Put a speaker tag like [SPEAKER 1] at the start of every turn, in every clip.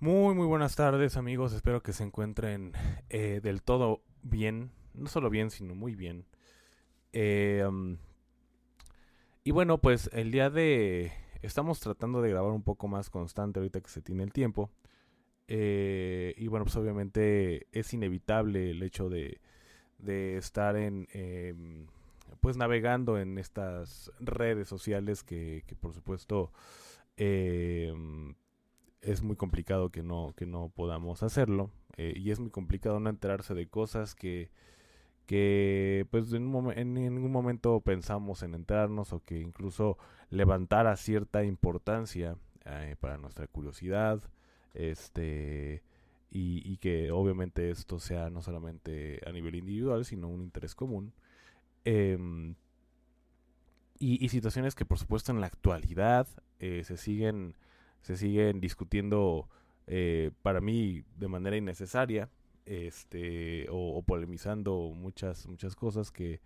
[SPEAKER 1] Muy, muy buenas tardes amigos, espero que se encuentren eh, del todo bien, no solo bien, sino muy bien. Eh, um, y bueno, pues el día de... Estamos tratando de grabar un poco más constante ahorita que se tiene el tiempo. Eh, y bueno, pues obviamente es inevitable el hecho de, de estar en... em, pues navegando en estas redes sociales que, que por supuesto em, es muy complicado que no, que no podamos hacerlo. eh, y es muy complicado no enterarse de cosas que, que pues en, un en ningún momento pensamos en enterarnos o que incluso levantara cierta importancia eh, para nuestra curiosidad. Este y, y que obviamente esto sea no solamente a nivel individual, sino un interés común. Em, y, y situaciones que por supuesto en la actualidad eh, se siguen se siguen discutiendo eh, para mí de manera innecesaria este o, polemizando muchas muchas cosas que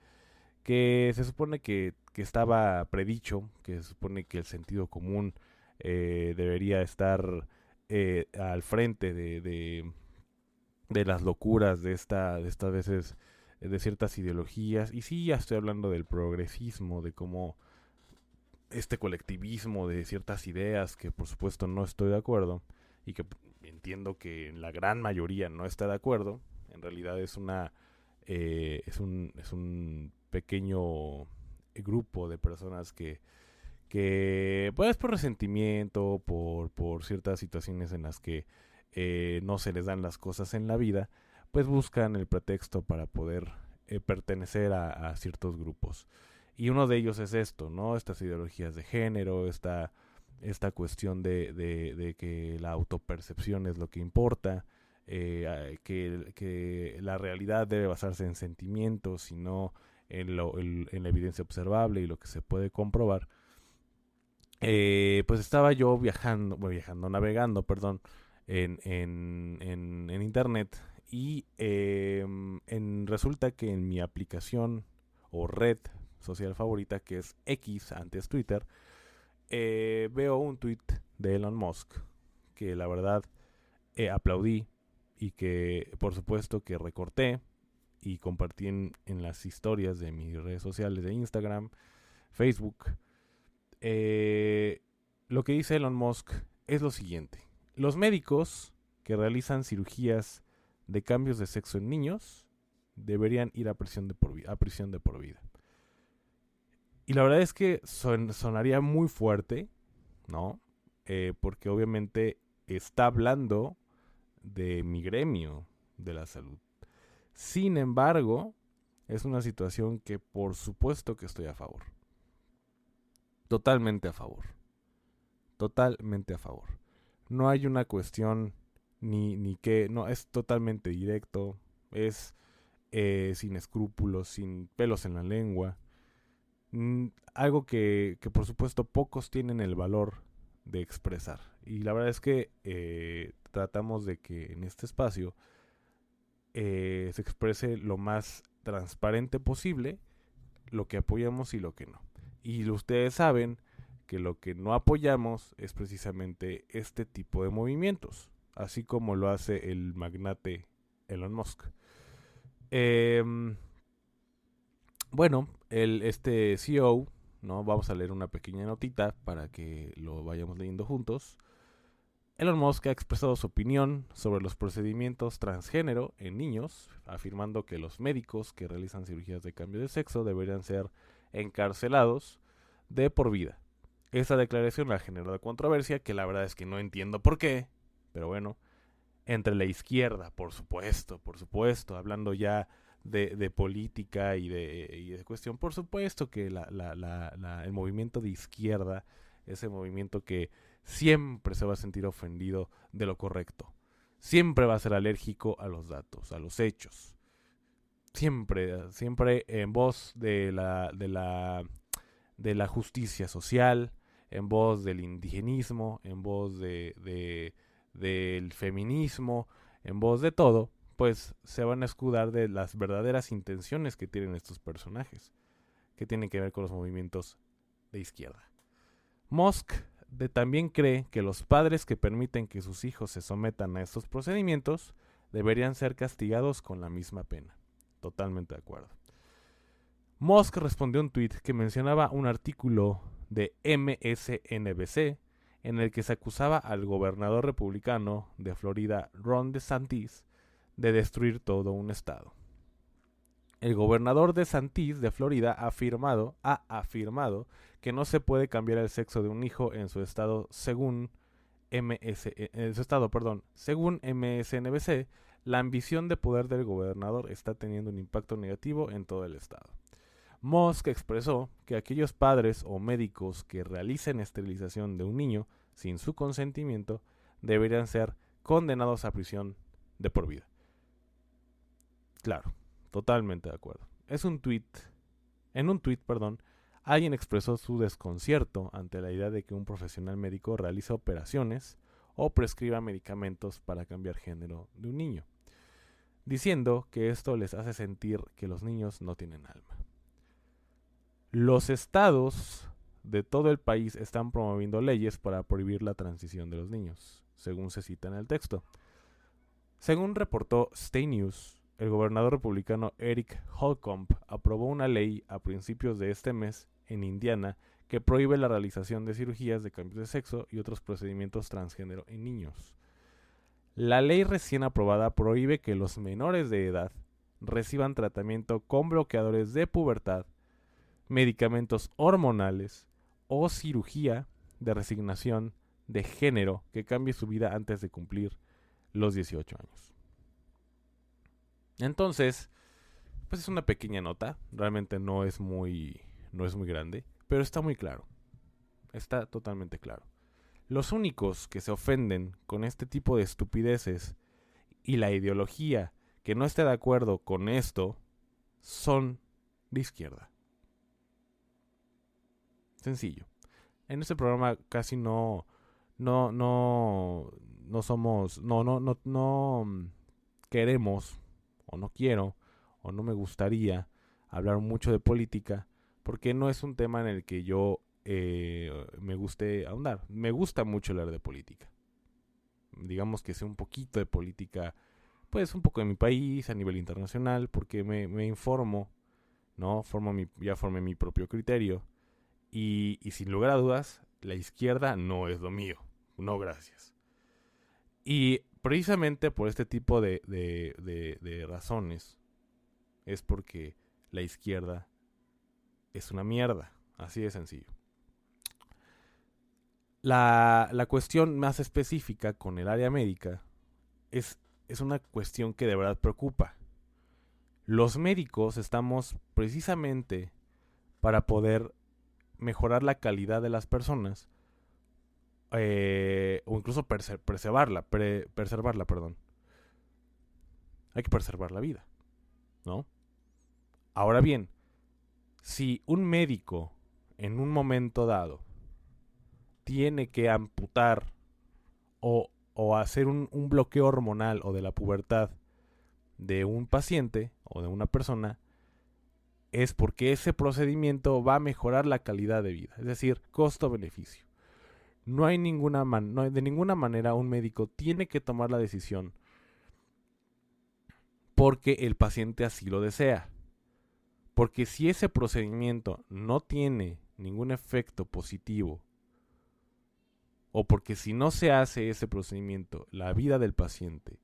[SPEAKER 1] que se supone que, que estaba predicho que se supone que el sentido común eh, debería estar eh, al frente de, de, de las locuras de esta de estas veces de ciertas ideologías. Y sí ya estoy hablando del progresismo de cómo este colectivismo de ciertas ideas que por supuesto no estoy de acuerdo y que entiendo que la gran mayoría no está de acuerdo en realidad es una eh, es un es un pequeño grupo de personas que que pues por resentimiento por por ciertas situaciones en las que eh, no se les dan las cosas en la vida pues buscan el pretexto para poder eh, pertenecer a ciertos grupos y uno de ellos es esto, ¿no? Estas ideologías de género, esta, esta cuestión de, de, de que la autopercepción es lo que importa, eh, que, que la realidad debe basarse en sentimientos y no en, lo, en, en la evidencia observable y lo que se puede comprobar. Eh, pues estaba yo viajando, bueno, viajando, navegando, perdón, en, en, en, en internet y eh, resulta que en mi aplicación o red social favorita, que es X, antes Twitter, eh, veo un tweet de Elon Musk que la verdad eh, aplaudí y que por supuesto que recorté y compartí en, las historias de mis redes sociales de Instagram, Facebook. Eh, lo que dice Elon Musk es lo siguiente. Los médicos que realizan cirugías de cambios de sexo en niños deberían ir a prisión de por vida. Y la verdad es que son- sonaría muy fuerte, ¿no? Eh, porque obviamente está hablando de mi gremio de la salud. Sin embargo, es una situación que por supuesto que estoy a favor. Totalmente a favor. Totalmente a favor. No hay una cuestión ni, ni que... No, es totalmente directo. Es eh, sin escrúpulos, sin pelos en la lengua. Mm, algo que, que por supuesto pocos tienen el valor de expresar. Y la verdad es que eh, tratamos de que en este espacio eh, se exprese lo más transparente posible lo que apoyamos y lo que no. Y ustedes saben que lo que no apoyamos es precisamente este tipo de movimientos, así como lo hace el magnate Elon Musk. Em, bueno, el, este CEO, ¿no? Vamos a leer una pequeña notita para que lo vayamos leyendo juntos. Elon Musk ha expresado su opinión sobre los procedimientos transgénero en niños, afirmando que los médicos que realizan cirugías de cambio de sexo deberían ser encarcelados de por vida. Esta declaración ha generado controversia, que la verdad es que no entiendo por qué, pero bueno, entre la izquierda, por supuesto, por supuesto, hablando ya de, de política y de, y de cuestión, por supuesto que la, la, la, el movimiento de izquierda ese movimiento que siempre se va a sentir ofendido de lo correcto. Siempre va a ser alérgico a los datos, a los hechos. Siempre, siempre en voz de la, de la, de la justicia social, en voz del indigenismo, en voz de, del feminismo, en voz de todo, pues se van a escudar de las verdaderas intenciones que tienen estos personajes, que tienen que ver con los movimientos de izquierda. Musk de, también cree que los padres que permiten que sus hijos se sometan a estos procedimientos deberían ser castigados con la misma pena. Totalmente de acuerdo. Musk respondió un tweet que mencionaba un artículo de MSNBC en el que se acusaba al gobernador republicano de Florida, Ron DeSantis, de destruir todo un estado. El gobernador de Santis de Florida ha afirmado, ha afirmado que no se puede cambiar el sexo de un hijo en su estado según MS, eh, en su estado, perdón, según MSNBC, la ambición de poder del gobernador está teniendo un impacto negativo en todo el estado. Musk expresó que aquellos padres o médicos que realicen esterilización de un niño sin su consentimiento deberían ser condenados a prisión de por vida. Claro, totalmente de acuerdo. Es un tweet, en un tweet, perdón, alguien expresó su desconcierto ante la idea de que un profesional médico realice operaciones o prescriba medicamentos para cambiar género de un niño, diciendo que esto les hace sentir que los niños no tienen alma. Los estados de todo el país están promoviendo leyes para prohibir la transición de los niños, según se cita en el texto. Según reportó Stay News, el gobernador republicano Eric Holcomb aprobó una ley a principios de este mes en Indiana que prohíbe la realización de cirugías de cambio de sexo y otros procedimientos transgénero en niños. La ley recién aprobada prohíbe que los menores de edad reciban tratamiento con bloqueadores de pubertad, medicamentos hormonales o cirugía de resignación de género que cambie su vida antes de cumplir los 18 años. Entonces, pues es una pequeña nota, realmente no es muy no es muy grande, pero está muy claro. Está totalmente claro. Los únicos que se ofenden con este tipo de estupideces y la ideología que no esté de acuerdo con esto son de izquierda. Sencillo. En este programa casi no no no no somos no no no no queremos o no quiero o no me gustaría hablar mucho de política porque no es un tema en el que yo eh, me guste ahondar. Me gusta mucho hablar de política. Digamos que sé un poquito de política, pues un poco de mi país, a nivel internacional, porque me, informo, ¿no? Formo mi, ya formé mi propio criterio. Y, y sin lugar a dudas, la izquierda no es lo mío. No, gracias. Y precisamente por este tipo de, de, razones es porque la izquierda es una mierda. Así de sencillo. La, la, cuestión más específica con el área médica es, es una cuestión que de verdad preocupa. Los médicos estamos precisamente para poder mejorar la calidad de las personas eh, o incluso preservarla, preservarla, perdón. Hay que preservar la vida, ¿no? Ahora bien, si un médico en un momento dado tiene que amputar o, o hacer un, un, bloqueo hormonal o de la pubertad de un paciente o de una persona, es porque ese procedimiento va a mejorar la calidad de vida, es decir, costo-beneficio. No hay ninguna de ninguna manera un médico tiene que tomar la decisión porque el paciente así lo desea. Porque si ese procedimiento no tiene ningún efecto positivo, o porque si no se hace ese procedimiento, la vida del paciente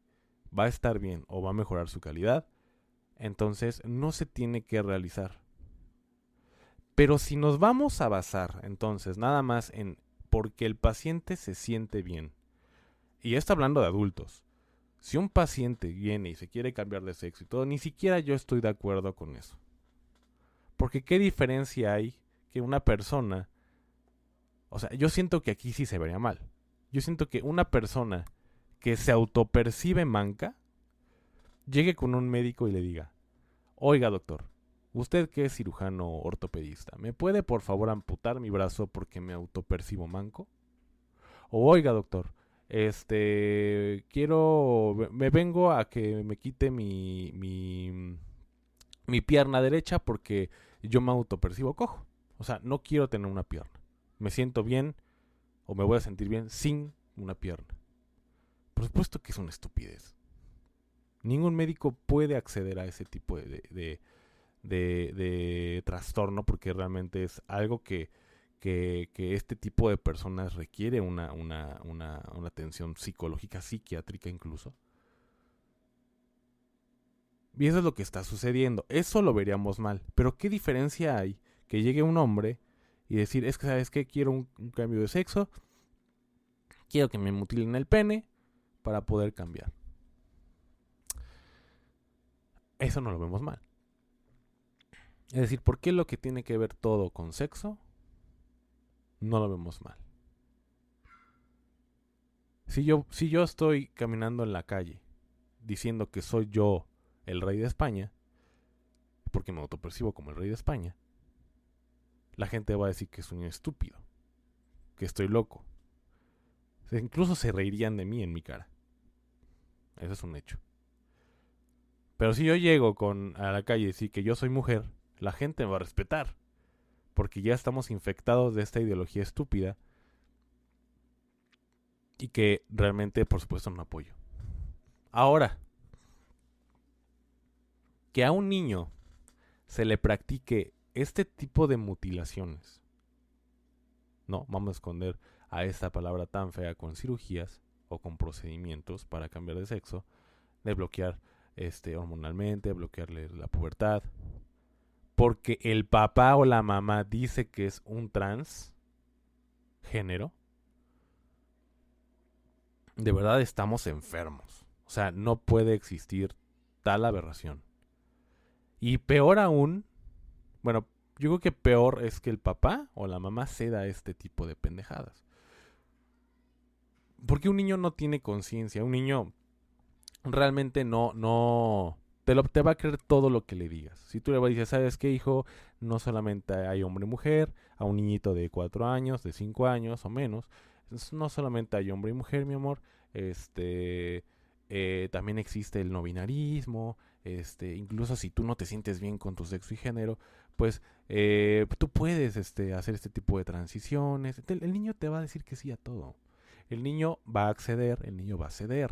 [SPEAKER 1] va a estar bien o va a mejorar su calidad, entonces no se tiene que realizar. Pero si nos vamos a basar entonces nada más en porque el paciente se siente bien. Y está hablando de adultos. Si un paciente viene y se quiere cambiar de sexo y todo, ni siquiera yo estoy de acuerdo con eso. Porque qué diferencia hay que una persona O sea, yo siento que aquí sí se vería mal. Yo siento que una persona que se autopercibe manca llegue con un médico y le diga, oiga doctor, usted que es cirujano ortopedista, ¿me puede por favor amputar mi brazo porque me autopercibo manco? O oiga doctor, este, quiero, me vengo a que me quite mi, mi, mi pierna derecha porque yo me autopercibo cojo. O sea, no quiero tener una pierna. Me siento bien o me voy a sentir bien sin una pierna. Por supuesto que es una estupidez. Ningún médico puede acceder a ese tipo de, de, de, trastorno porque realmente es algo que, que, este tipo de personas requiere una, una, una, atención psicológica, psiquiátrica incluso. Y eso es lo que está sucediendo. Eso lo veríamos mal. Pero ¿qué diferencia hay que llegue un hombre y decir, es que, ¿sabes qué? Quiero un cambio de sexo. Quiero que me mutilen el pene para poder cambiar. Eso no lo vemos mal. Es decir, ¿por qué lo que tiene que ver todo con sexo no lo vemos mal? Si yo, si yo estoy caminando en la calle diciendo que soy yo el rey de España, porque me autopercibo como el rey de España, la gente va a decir que soy un estúpido, que estoy loco. incluso se reirían de mí en mi cara. Eso es un hecho. Pero si yo llego con, a la calle y decir que yo soy mujer, la gente me va a respetar. Porque ya estamos infectados de esta ideología estúpida. Y que realmente, por supuesto, no apoyo. Ahora, que a un niño se le practique este tipo de mutilaciones. No, vamos a esconder a esta palabra tan fea con cirugías o con procedimientos para cambiar de sexo, de bloquear este, hormonalmente, bloquearle la pubertad. Porque el papá o la mamá dice que es un trans género. De verdad estamos enfermos. O sea, no puede existir tal aberración. Y peor aún, bueno, yo creo que peor es que el papá o la mamá ceda este tipo de pendejadas. Porque un niño no tiene conciencia, un niño realmente no, no, te, lo, va a creer todo lo que le digas. Si tú le decir, ¿sabes qué, hijo? No solamente hay hombre y mujer, a un niñito de cuatro años, de cinco años o menos, no solamente hay hombre y mujer, mi amor, este, eh, también existe el no binarismo, este, incluso si tú no te sientes bien con tu sexo y género, pues eh, tú puedes este, hacer este tipo de transiciones. El niño te va a decir que sí a todo. El niño va a acceder, el niño va a ceder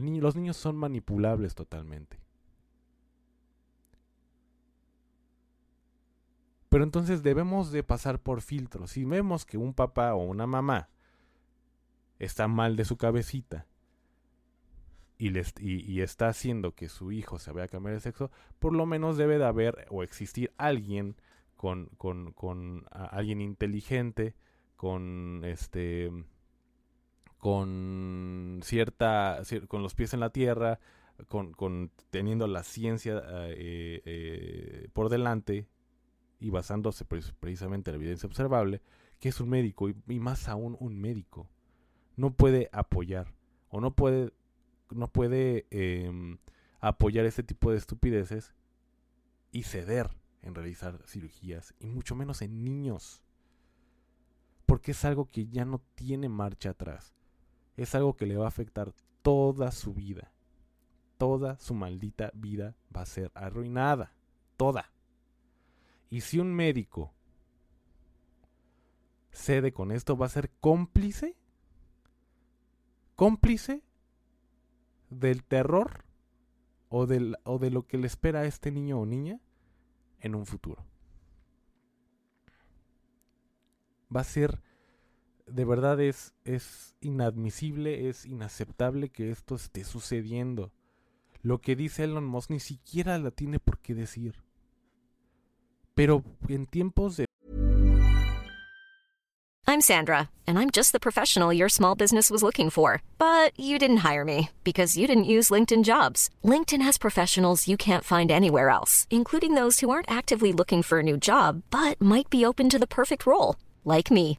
[SPEAKER 1] los niños son manipulables totalmente. Pero entonces debemos de pasar por filtros. Si vemos que un papá o una mamá está mal de su cabecita y, y, está haciendo que su hijo se vaya a cambiar de sexo, por lo menos debe de haber o existir alguien con, con, con alguien inteligente, con este con cierta, con los pies en la tierra, con, teniendo la ciencia eh, eh, por delante y basándose precisamente en la evidencia observable, que es un médico y, más aún un médico no puede apoyar o no puede no puede em, apoyar este tipo de estupideces y ceder en realizar cirugías y mucho menos en niños porque es algo que ya no tiene marcha atrás es algo que le va a afectar toda su vida. Toda su maldita vida va a ser arruinada. Toda. Y si un médico cede con esto, va a ser cómplice. Cómplice del terror o, del, o de lo que le espera a este niño o niña en un futuro. Va a ser de verdad es, es inadmisible, es inaceptable que esto esté sucediendo. Lo que dice Elon Musk ni siquiera la tiene por qué decir. Pero en tiempos de...
[SPEAKER 2] I'm Sandra, and I'm just the professional your small business was looking for. But you didn't hire me because you didn't use LinkedIn jobs. LinkedIn has professionals you can't find anywhere else, including those who aren't actively looking for a new job, but might be open to the perfect role like me.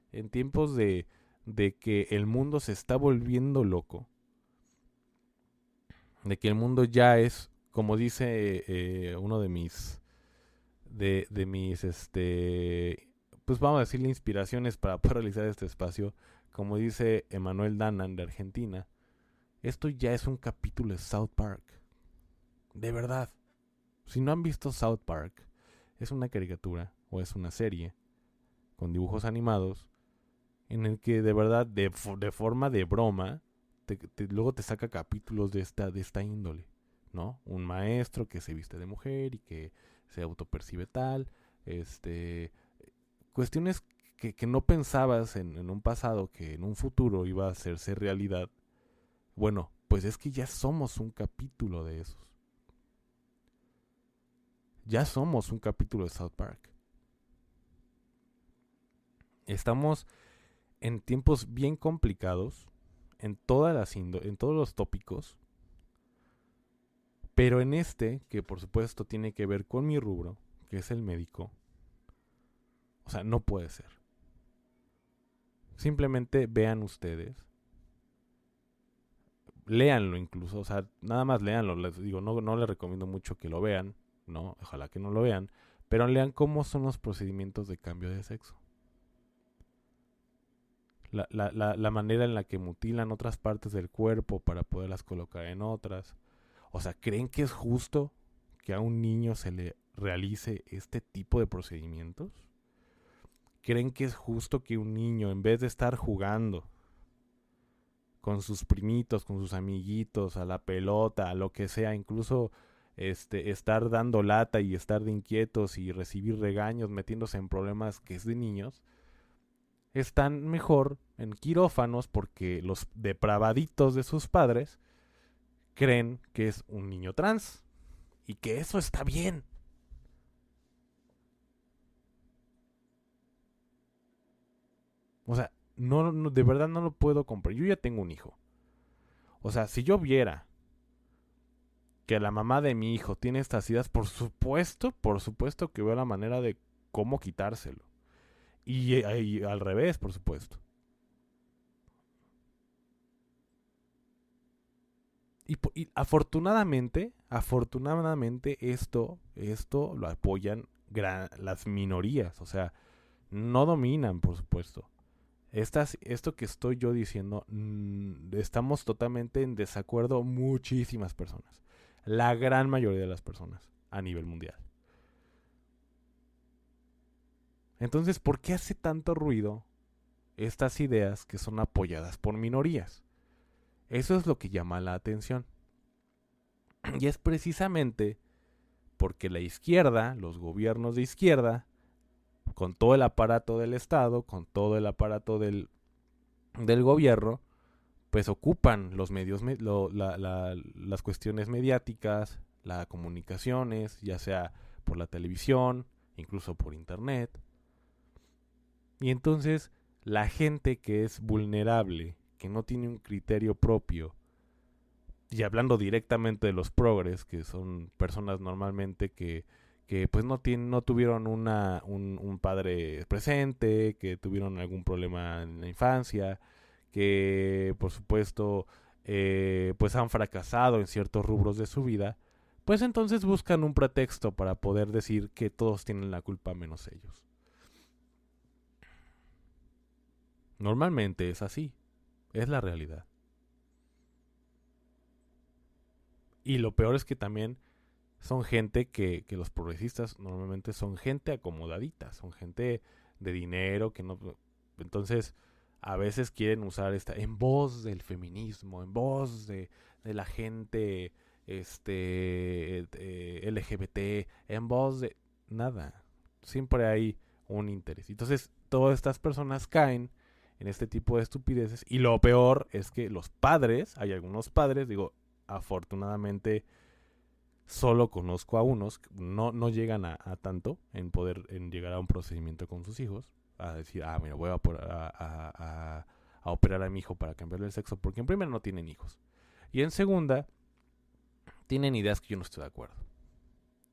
[SPEAKER 1] en tiempos de, de que el mundo se está volviendo loco. De que el mundo ya es, como dice eh, uno de mis, de, de mis, este, pues vamos a decirle inspiraciones para poder realizar este espacio. Como dice Emanuel Danan de Argentina, esto ya es un capítulo de South Park. De verdad. Si no han visto South Park, es una caricatura o es una serie con dibujos animados, en el que de verdad, de, de forma de broma, luego te saca capítulos de esta, de esta índole, ¿no? Un maestro que se viste de mujer y que se autopercibe tal, este, cuestiones que, que no pensabas en, en un pasado que en un futuro iba a hacerse realidad. Bueno, pues es que ya somos un capítulo de esos. Ya somos un capítulo de South Park. Estamos en tiempos bien complicados en todas las en todos los tópicos. Pero en este, que por supuesto tiene que ver con mi rubro, que es el médico, o sea, no puede ser. Simplemente vean ustedes. Léanlo incluso, o sea, nada más léanlo. Les digo, no, no les recomiendo mucho que lo vean, no, ojalá que no lo vean, pero lean cómo son los procedimientos de cambio de sexo la, la, la, manera en la que mutilan otras partes del cuerpo para poderlas colocar en otras. O sea, ¿creen que es justo que a un niño se le realice este tipo de procedimientos? ¿Creen que es justo que un niño, en vez de estar jugando con sus primitos, con sus amiguitos, a la pelota, a lo que sea, incluso este, estar dando lata y estar de inquietos y recibir regaños, metiéndose en problemas que es de niños, están mejor en quirófanos porque los depravaditos de sus padres creen que es un niño trans y que eso está bien. O sea, no, de verdad no lo puedo comprar. Yo ya tengo un hijo. O sea, si yo viera que la mamá de mi hijo tiene estas ideas, por supuesto, por supuesto que veo la manera de cómo quitárselo. Y, al revés, por supuesto. Y, afortunadamente, afortunadamente esto, esto lo apoyan las minorías, o sea, no dominan, por supuesto. Estas, esto que estoy yo diciendo, mm, estamos totalmente en desacuerdo muchísimas personas, la gran mayoría de las personas a nivel mundial. Entonces, ¿por qué hace tanto ruido estas ideas que son apoyadas por minorías? Eso es lo que llama la atención. Y es precisamente porque la izquierda, los gobiernos de izquierda, con todo el aparato del Estado, con todo el aparato del, gobierno, pues ocupan los medios, las cuestiones mediáticas, las comunicaciones, ya sea por la televisión, incluso por internet. Y entonces la gente que es vulnerable, que no tiene un criterio propio, y hablando directamente de los progres, que son personas normalmente que, que pues no tienen, no tuvieron una, un, un padre presente, que tuvieron algún problema en la infancia, que por supuesto eh, pues han fracasado en ciertos rubros de su vida, pues entonces buscan un pretexto para poder decir que todos tienen la culpa menos ellos. Normalmente es así, es la realidad. Y lo peor es que también son gente que, que los progresistas normalmente son gente acomodadita, son gente de dinero que no... Entonces, a veces quieren usar esta en voz del feminismo, en voz de, de la gente este eh, LGBT, en voz de nada. Siempre hay un interés. Entonces, todas estas personas caen en este tipo de estupideces y lo peor es que los padres, hay algunos padres, digo, afortunadamente solo conozco a unos, no, no llegan a, tanto en poder en llegar a un procedimiento con sus hijos, a decir, ah, mira, voy a, a, operar a mi hijo para cambiarle el sexo, porque en primera no tienen hijos. Y en segunda, tienen ideas que yo no estoy de acuerdo.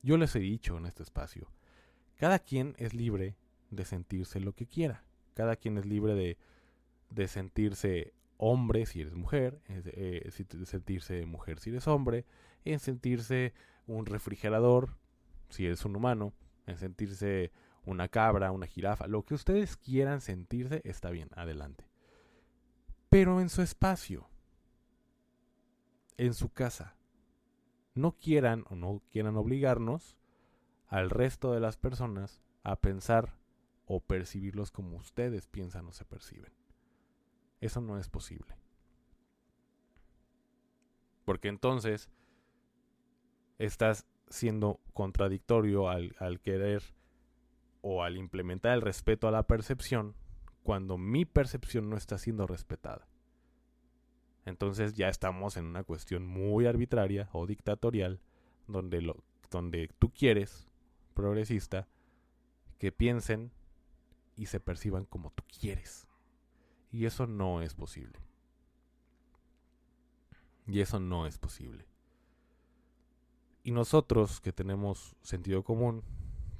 [SPEAKER 1] Yo les he dicho en este espacio, cada quien es libre de sentirse lo que quiera. Cada quien es libre de, de sentirse hombre si eres mujer, eh, sentirse mujer si eres hombre, en sentirse un refrigerador si eres un humano, en sentirse una cabra, una jirafa, lo que ustedes quieran sentirse está bien, adelante. Pero en su espacio, en su casa, no quieran o no quieran obligarnos al resto de las personas a pensar o percibirlos como ustedes piensan o se perciben. Eso no es posible. Porque entonces estás siendo contradictorio al, al, querer o al implementar el respeto a la percepción cuando mi percepción no está siendo respetada. Entonces ya estamos en una cuestión muy arbitraria o dictatorial donde, lo, donde tú quieres, progresista, que piensen y se perciban como tú quieres. Y eso no es posible. Y eso no es posible. Y nosotros que tenemos sentido común,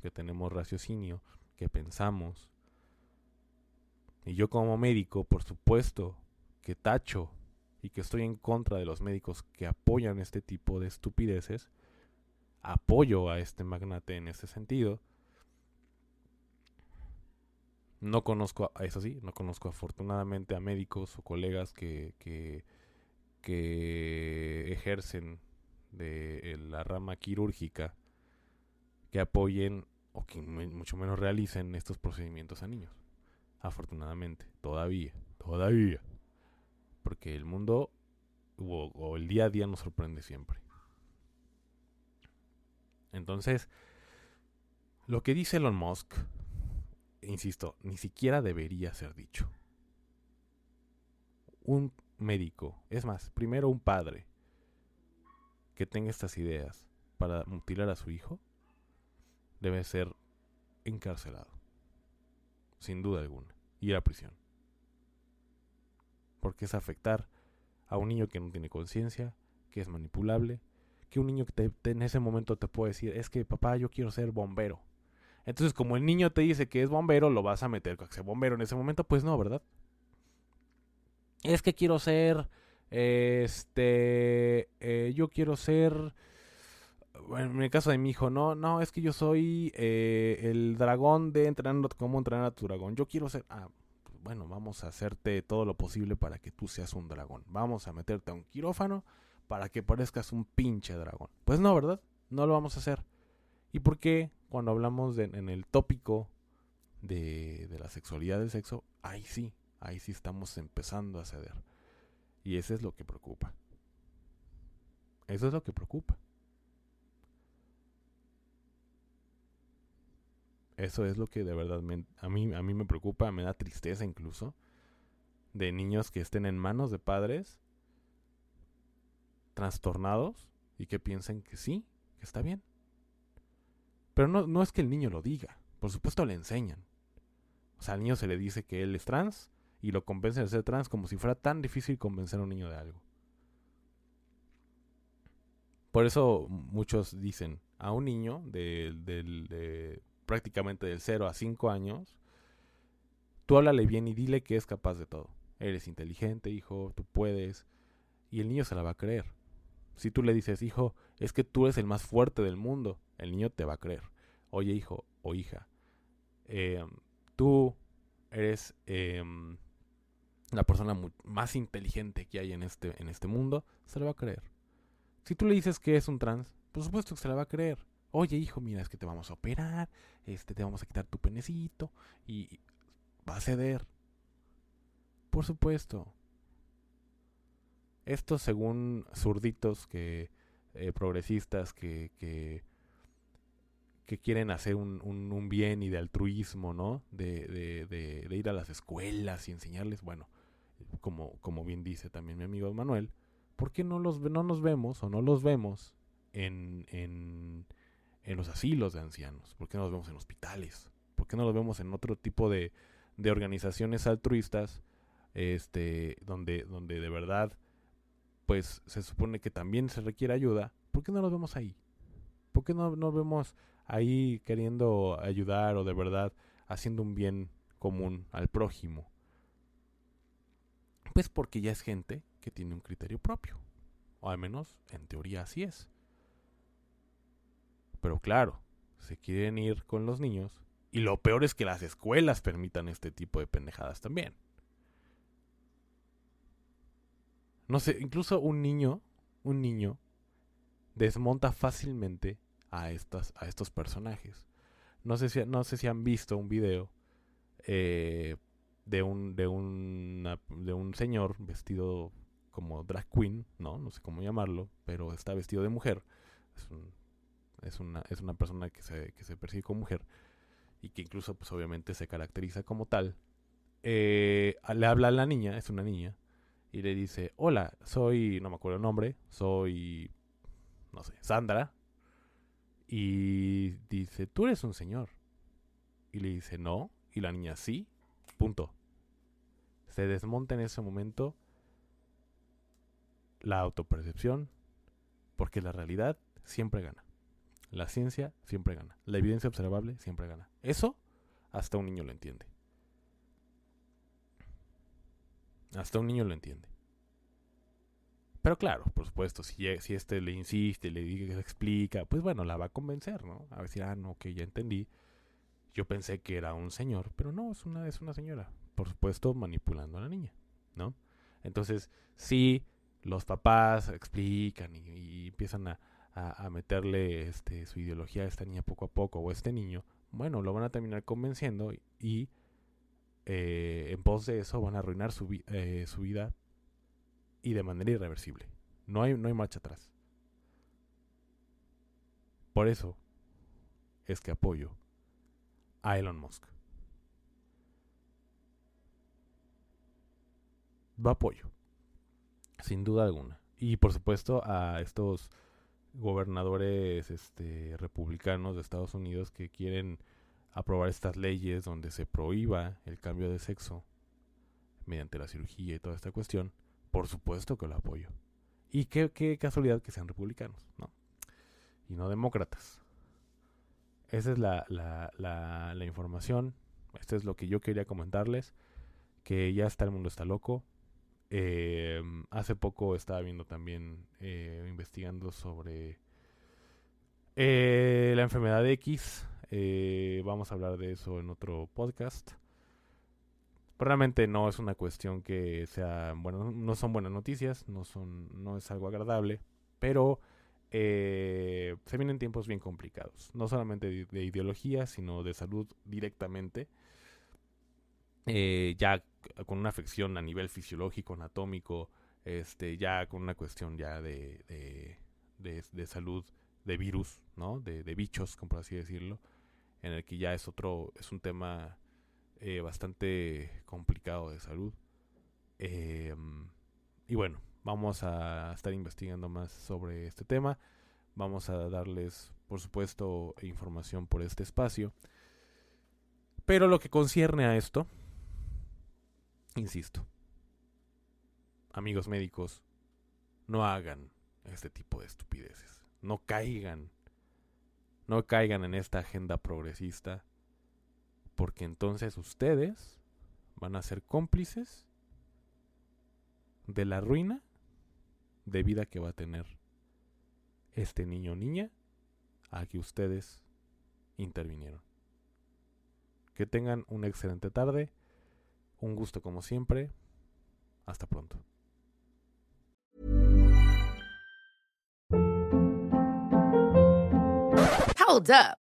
[SPEAKER 1] que tenemos raciocinio, que pensamos, y yo como médico, por supuesto, que tacho y que estoy en contra de los médicos que apoyan este tipo de estupideces, apoyo a este magnate en ese sentido, no conozco, eso sí, no conozco afortunadamente a médicos o colegas que, que, ejercen de la rama quirúrgica que apoyen o que mucho menos realicen estos procedimientos a niños. Afortunadamente, todavía, todavía. Porque el mundo o, o el día a día nos sorprende siempre. Entonces, lo que dice Elon Musk insisto, ni siquiera debería ser dicho. Un médico, es más, primero un padre que tenga estas ideas para mutilar a su hijo, debe ser encarcelado. Sin duda alguna. Ir a prisión. Porque es afectar a un niño que no tiene conciencia, que es manipulable, que un niño que en ese momento te puede decir, es que papá, yo quiero ser bombero. Entonces, como el niño te dice que es bombero, lo vas a meter con que bombero en ese momento, pues no, ¿verdad? Es que quiero ser, este, eh, yo quiero ser, en el caso de mi hijo, no, no, es que yo soy eh, el dragón de entrenando cómo entrenar a tu dragón. Yo quiero ser, ah, bueno, vamos a hacerte todo lo posible para que tú seas un dragón. Vamos a meterte a un quirófano para que parezcas un pinche dragón. Pues no, ¿verdad? No lo vamos a hacer. ¿Y por qué cuando hablamos de, en el tópico de, la sexualidad del sexo, ahí sí, ahí sí estamos empezando a ceder. Y eso es lo que preocupa. Eso es lo que preocupa. Eso es lo que de verdad a, mí, a mí me preocupa, me da tristeza incluso, de niños que estén en manos de padres trastornados y que piensen que sí, que está bien. Pero no, no es que el niño lo diga. Por supuesto le enseñan. O sea, al niño se le dice que él es trans y lo convencen de ser trans como si fuera tan difícil convencer a un niño de algo. Por eso muchos dicen a un niño de, de, prácticamente del 0 a 5 años, tú háblale bien y dile que es capaz de todo. Eres inteligente, hijo, tú puedes. Y el niño se la va a creer. Si tú le dices, hijo, es que tú eres el más fuerte del mundo, el niño te va a creer. Oye, hijo o hija, eh, tú eres em, la persona más inteligente que hay en este, en este mundo, se lo va a creer. Si tú le dices que es un trans, Por supuesto que se la va a creer. Oye, hijo, mira, es que te vamos a operar, este, te vamos a quitar tu penecito y va a ceder. Por supuesto. Estos según zurditos que eh, progresistas que, quieren hacer un, bien y de altruismo, ¿no? De, de, de, ir a las escuelas y enseñarles, bueno, como, como bien dice también mi amigo Manuel, ¿por qué no, los, no nos vemos o no los vemos en, en, en los asilos de ancianos? ¿Por qué no los vemos en hospitales? ¿Por qué no los vemos en otro tipo de, de organizaciones altruistas este, donde, donde de verdad pues se supone que también se requiere ayuda, ¿por qué no los vemos ahí? ¿Por qué no nos vemos ahí queriendo ayudar o de verdad haciendo un bien común al prójimo? Pues porque ya es gente que tiene un criterio propio. O al menos en teoría así es. Pero claro, se quieren ir con los niños. Y lo peor es que las escuelas permitan este tipo de pendejadas también. No sé, incluso un niño, un niño, desmonta fácilmente a, estas, a estos personajes. No sé si, no sé si han visto un video eh, de, un, de, un, de un señor vestido como drag queen, ¿no? No sé cómo llamarlo, pero está vestido de mujer. Es, un, es, una, es una persona que se, que se percibe como mujer y que incluso, pues obviamente, se caracteriza como tal. Eh, le habla a la niña, es una niña, y le dice, hola, soy, no me acuerdo el nombre, soy, no sé, Sandra. Y dice, tú eres un señor. Y le dice, no. Y la niña, sí. Punto. Se desmonta en ese momento la autopercepción, porque la realidad siempre gana. La ciencia siempre gana. La evidencia observable siempre gana. Eso hasta un niño lo entiende. Hasta un niño lo entiende. Pero claro, por supuesto, si, si este le insiste, le que se explica, pues bueno, la va a convencer, ¿no? A decir, ah, no, que ya entendí. Yo pensé que era un señor, pero no, es una, es una señora. Por supuesto, manipulando a la niña, ¿no? Entonces, si los papás explican y, empiezan a, a, meterle este, su ideología a esta niña poco a poco, o a este niño, bueno, lo van a terminar convenciendo y eh, en pos de eso van a arruinar su, eh, su vida y de manera irreversible. No hay, no hay marcha atrás. Por eso es que apoyo a Elon Musk. Lo apoyo, sin duda alguna. Y por supuesto a estos gobernadores este, republicanos de Estados Unidos que quieren aprobar estas leyes donde se prohíba el cambio de sexo mediante la cirugía y toda esta cuestión, por supuesto que lo apoyo. Y qué, qué casualidad que sean republicanos, ¿no? Y no demócratas. Esa es la, la, la, la información. Esto es lo que yo quería comentarles. Que ya está el mundo está loco. Eh, hace poco estaba viendo también, eh, investigando sobre eh, la enfermedad X, eh, vamos a hablar de eso en otro podcast. Realmente no es una cuestión que sea, bueno, no son buenas noticias, no son, no es algo agradable, pero eh, se vienen tiempos bien complicados, no solamente de, ideología, sino de salud directamente. Eh, ya con una afección a nivel fisiológico, anatómico, este, ya con una cuestión ya de, de, de, salud de virus, ¿no? De, de bichos, como por así decirlo en el que ya es otro, es un tema eh, bastante complicado de salud. Em, y bueno, vamos a estar investigando más sobre este tema. Vamos a darles, por supuesto, información por este espacio. Pero lo que concierne a esto, insisto, amigos médicos, no hagan este tipo de estupideces. No caigan no caigan en esta agenda progresista, porque entonces ustedes van a ser cómplices de la ruina de vida que va a tener este niño o niña a que ustedes intervinieron. Que tengan una excelente tarde, un gusto como siempre, hasta pronto.
[SPEAKER 3] Hold up.